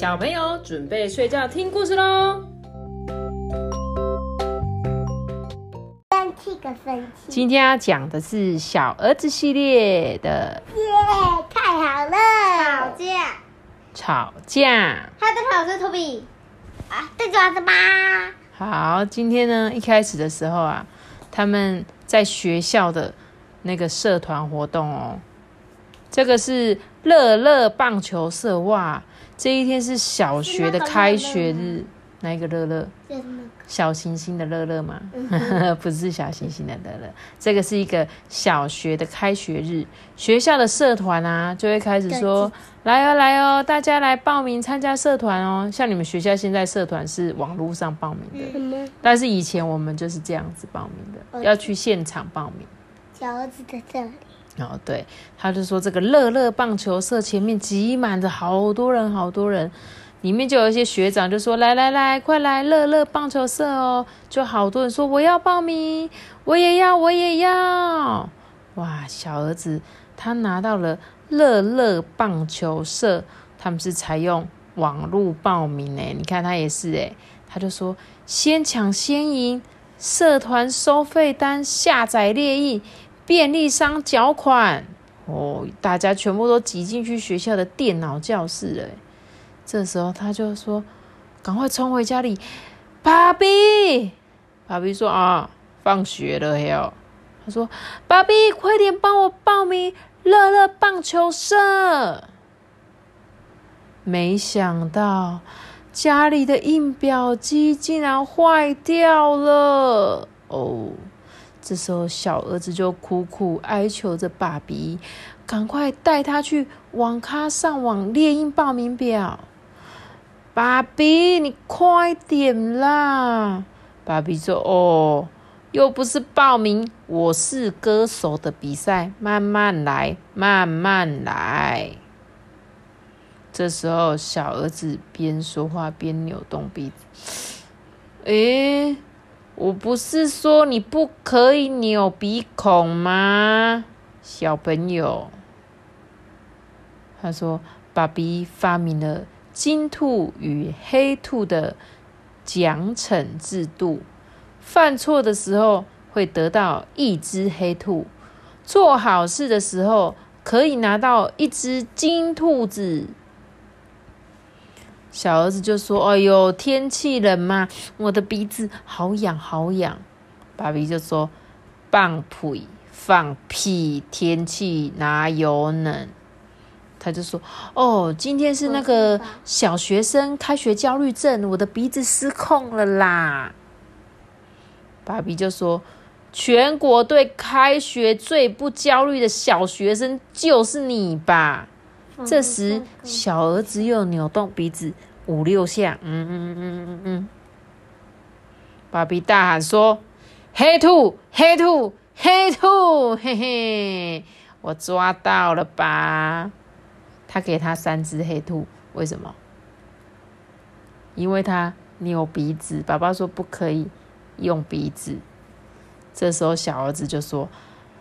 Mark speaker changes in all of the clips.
Speaker 1: 小朋友准备睡觉听故事喽。
Speaker 2: 生气个生气，
Speaker 1: 今天要讲的是小儿子系列的
Speaker 2: 耶，太好了！
Speaker 3: 吵架。
Speaker 1: 吵架。
Speaker 3: 他的好是托比啊，对爪子吧。
Speaker 1: 好，今天呢，一开始的时候啊，他们在学校的那个社团活动哦，这个是乐乐棒球社哇，这一天是小学的开学日，哪一个乐乐？小行星的乐乐吗？不是小行星的乐乐，这个是一个小学的开学日，学校的社团啊就会开始说，来哦来哦，大家来报名参加社团哦。像你们学校现在社团是网络上报名的，但是以前我们就是这样子报名的，要去现场报名。
Speaker 2: 小儿子在这里，
Speaker 1: 哦，对，他就说这个乐乐棒球社前面挤满着好多人，好多人，里面就有一些学长就说：“来来来，快来乐乐棒球社哦！”就好多人说：“我要报名，我也要，我也要。”哇，小儿子他拿到了乐乐棒球社，他们是采用网络报名诶，你看他也是诶，他就说：“先抢先赢，社团收费单下载列印。”便利商缴款哦，大家全部都挤进去学校的电脑教室了。这时候他就说：“赶快冲回家里，爸比。”爸比说：“啊，放学了哟。”他说：“爸比，快点帮我报名乐乐棒球社。”没想到家里的印表机竟然坏掉了哦。这时候，小儿子就苦苦哀求着爸比，赶快带他去网咖上网列印报名表。爸比，你快点啦！爸比说：“哦，又不是报名《我是歌手》的比赛，慢慢来，慢慢来。”这时候，小儿子边说话边扭动鼻子，诶。我不是说你不可以扭鼻孔吗，小朋友？他说：“爸比发明了金兔与黑兔的奖惩制度，犯错的时候会得到一只黑兔，做好事的时候可以拿到一只金兔子。”小儿子就说：“哎呦，天气冷嘛，我的鼻子好痒好痒。”爸比就说：“放屁放屁，天气哪有冷？”他就说：“哦，今天是那个小学生开学焦虑症，我的鼻子失控了啦。”爸比就说：“全国对开学最不焦虑的小学生就是你吧？”这时，小儿子又扭动鼻子五六下，嗯嗯嗯嗯嗯嗯。爸比大喊说：“黑兔，黑兔，黑兔！嘿嘿，我抓到了吧？”他给他三只黑兔，为什么？因为他扭鼻子。爸爸说不可以用鼻子。这时候，小儿子就说：“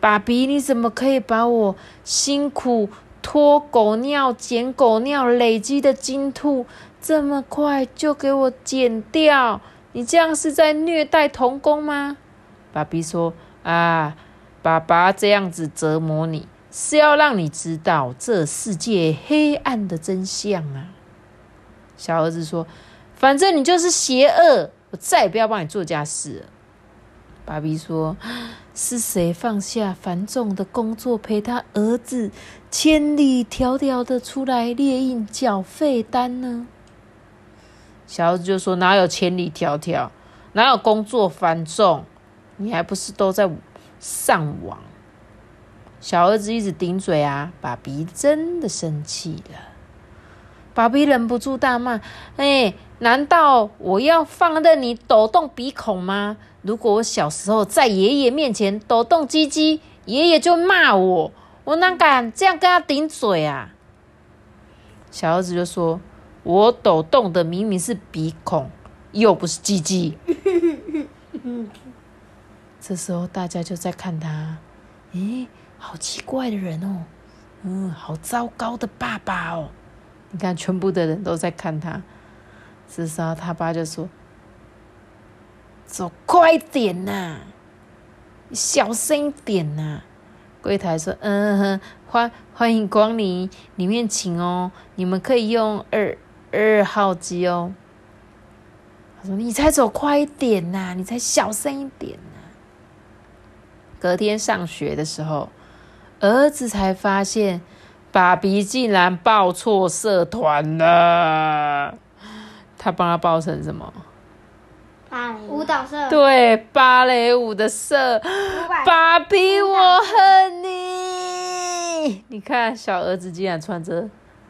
Speaker 1: 爸比，你怎么可以把我辛苦？”拖狗尿、捡狗尿累积的金兔，这么快就给我剪掉？你这样是在虐待童工吗？爸比说：“啊，爸爸这样子折磨你，是要让你知道这世界黑暗的真相啊！”小儿子说：“反正你就是邪恶，我再也不要帮你做家事了。”爸比说：“是谁放下繁重的工作，陪他儿子千里迢迢的出来列印缴费单呢？”小儿子就说：“哪有千里迢迢？哪有工作繁重？你还不是都在上网？”小儿子一直顶嘴啊，爸比真的生气了。爸比忍不住大骂：“哎，难道我要放任你抖动鼻孔吗？”如果我小时候在爷爷面前抖动鸡鸡，爷爷就骂我，我哪敢这样跟他顶嘴啊？小儿子就说：“我抖动的明明是鼻孔，又不是鸡鸡。”这时候大家就在看他，咦，好奇怪的人哦，嗯，好糟糕的爸爸哦。你看，全部的人都在看他。这时候他爸就说：“走快点呐、小声一点呐、柜台说：“嗯哼，欢欢迎光临，里面请哦。你们可以用二二号机哦。”他说：“你才走快一点呐、你才小声一点呐、隔天上学的时候，儿子才发现爸比竟然报错社团了。他帮他报成什么？
Speaker 2: 芭蕾
Speaker 3: 舞蹈社，
Speaker 1: 对，芭蕾舞的社。爸比，我恨你！你看，小儿子竟然穿着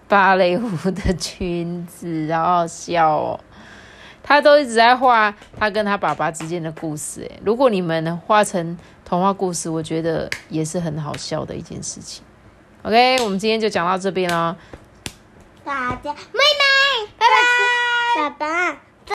Speaker 1: 芭蕾舞的裙子，好好笑哦。他都一直在画他跟他爸爸之间的故事。哎，如果你们画成童话故事，我觉得也是很好笑的一件事情。OK，我们今天就讲到这边了。
Speaker 2: 大家妹妹，拜拜，爸爸。